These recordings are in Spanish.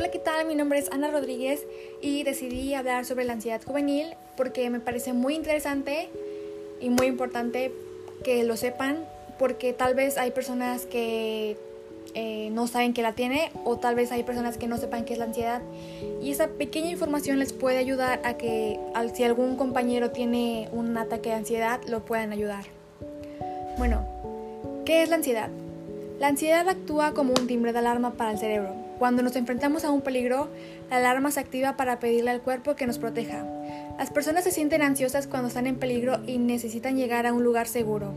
Hola, ¿qué tal? Mi nombre es Ana Rodríguez y decidí hablar sobre la ansiedad juvenil porque me parece muy interesante y muy importante que lo sepan porque tal vez hay personas que eh, no saben que la tiene o tal vez hay personas que no sepan qué es la ansiedad y esa pequeña información les puede ayudar a que si algún compañero tiene un ataque de ansiedad lo puedan ayudar. Bueno, ¿qué es la ansiedad? La ansiedad actúa como un timbre de alarma para el cerebro. Cuando nos enfrentamos a un peligro, la alarma se activa para pedirle al cuerpo que nos proteja. Las personas se sienten ansiosas cuando están en peligro y necesitan llegar a un lugar seguro.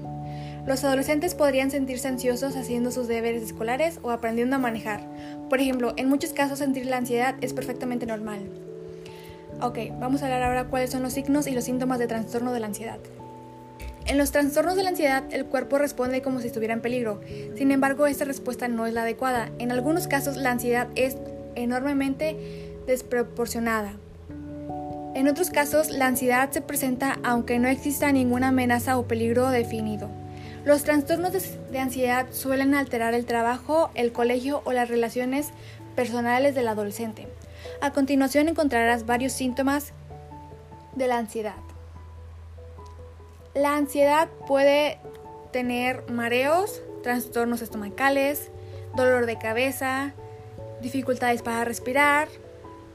Los adolescentes podrían sentirse ansiosos haciendo sus deberes escolares o aprendiendo a manejar. Por ejemplo, en muchos casos sentir la ansiedad es perfectamente normal. Ok, vamos a hablar ahora cuáles son los signos y los síntomas de trastorno de la ansiedad. En los trastornos de la ansiedad, el cuerpo responde como si estuviera en peligro. Sin embargo, esta respuesta no es la adecuada. En algunos casos, la ansiedad es enormemente desproporcionada. En otros casos, la ansiedad se presenta aunque no exista ninguna amenaza o peligro definido. Los trastornos de ansiedad suelen alterar el trabajo, el colegio o las relaciones personales del adolescente. A continuación encontrarás varios síntomas de la ansiedad. La ansiedad puede tener mareos, trastornos estomacales, dolor de cabeza, dificultades para respirar,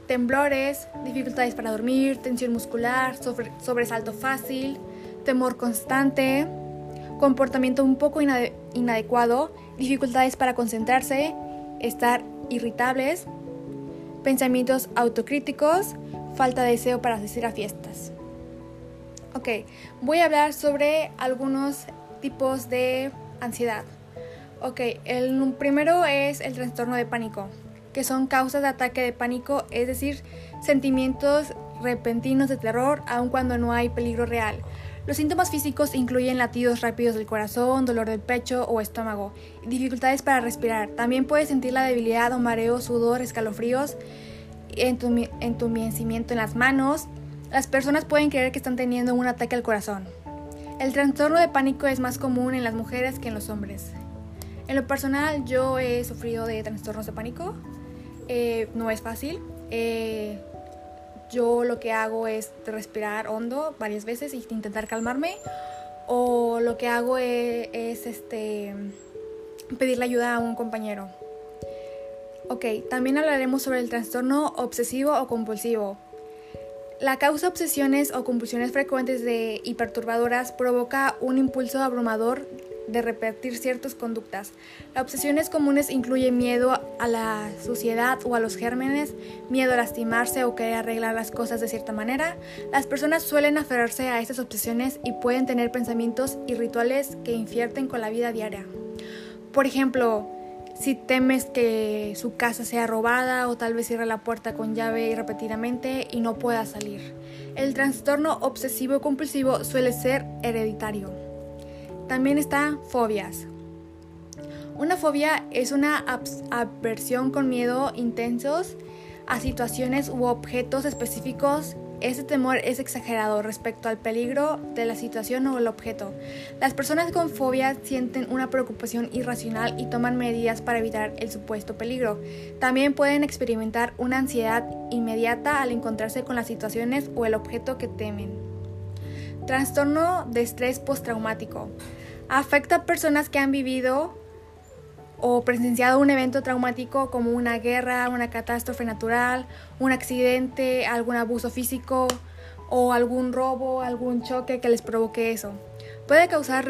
temblores, dificultades para dormir, tensión muscular, sobresalto fácil, temor constante, comportamiento un poco inadecuado, dificultades para concentrarse, estar irritables, pensamientos autocríticos, falta de deseo para asistir a fiestas. Ok, voy a hablar sobre algunos tipos de ansiedad. Ok, el primero es el trastorno de pánico, que son causas de ataque de pánico, es decir, sentimientos repentinos de terror aun cuando no hay peligro real. Los síntomas físicos incluyen latidos rápidos del corazón, dolor del pecho o estómago, dificultades para respirar. También puedes sentir la debilidad o mareo, sudor, escalofríos, entumecimiento en las manos, las personas pueden creer que están teniendo un ataque al corazón. El trastorno de pánico es más común en las mujeres que en los hombres. En lo personal, yo he sufrido de trastornos de pánico. Eh, no es fácil. Eh, yo lo que hago es respirar hondo varias veces e intentar calmarme. O lo que hago es, es este, pedirle ayuda a un compañero. Ok, también hablaremos sobre el trastorno obsesivo o compulsivo. La causa obsesiones o compulsiones frecuentes de y perturbadoras provoca un impulso abrumador de repetir ciertas conductas. Las obsesiones comunes incluyen miedo a la suciedad o a los gérmenes, miedo a lastimarse o querer arreglar las cosas de cierta manera. Las personas suelen aferrarse a estas obsesiones y pueden tener pensamientos y rituales que infierten con la vida diaria. Por ejemplo, si temes que su casa sea robada o tal vez cierre la puerta con llave repetidamente y no pueda salir. El trastorno obsesivo compulsivo suele ser hereditario. También está fobias. Una fobia es una aversión con miedo intensos a situaciones u objetos específicos ese temor es exagerado respecto al peligro de la situación o el objeto. Las personas con fobia sienten una preocupación irracional y toman medidas para evitar el supuesto peligro. También pueden experimentar una ansiedad inmediata al encontrarse con las situaciones o el objeto que temen. Trastorno de estrés postraumático. Afecta a personas que han vivido o presenciado un evento traumático como una guerra, una catástrofe natural, un accidente, algún abuso físico o algún robo, algún choque que les provoque eso. Puede causar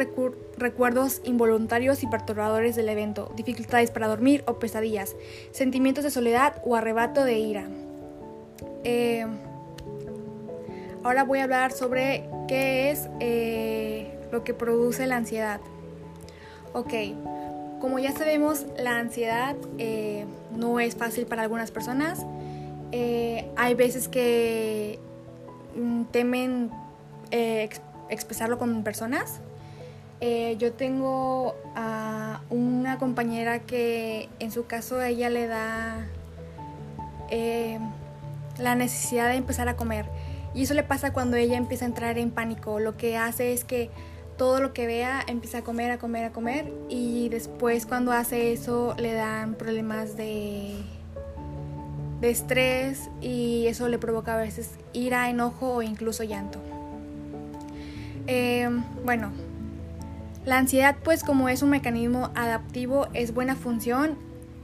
recuerdos involuntarios y perturbadores del evento, dificultades para dormir o pesadillas, sentimientos de soledad o arrebato de ira. Eh, ahora voy a hablar sobre qué es eh, lo que produce la ansiedad. Ok, como ya sabemos, la ansiedad eh, no es fácil para algunas personas. Eh, hay veces que mm, temen eh, expresarlo con personas. yo tengo a una compañera que en su caso ella le da la necesidad de empezar a comer. Y eso le pasa cuando ella empieza a entrar en pánico. Lo que hace es que todo lo que vea empieza a comer, a comer, a comer y después cuando hace eso le dan problemas de estrés y eso le provoca a veces ira, enojo o incluso llanto. Eh, bueno, la ansiedad pues como es un mecanismo adaptivo es buena función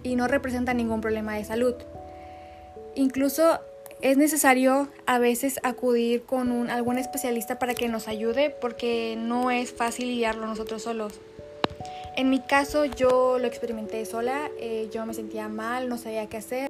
y no representa ningún problema de salud. Incluso es necesario a veces acudir con un, algún especialista para que nos ayude porque no es fácil lidiarlo nosotros solos. En mi caso yo lo experimenté sola, eh, yo me sentía mal, no sabía qué hacer.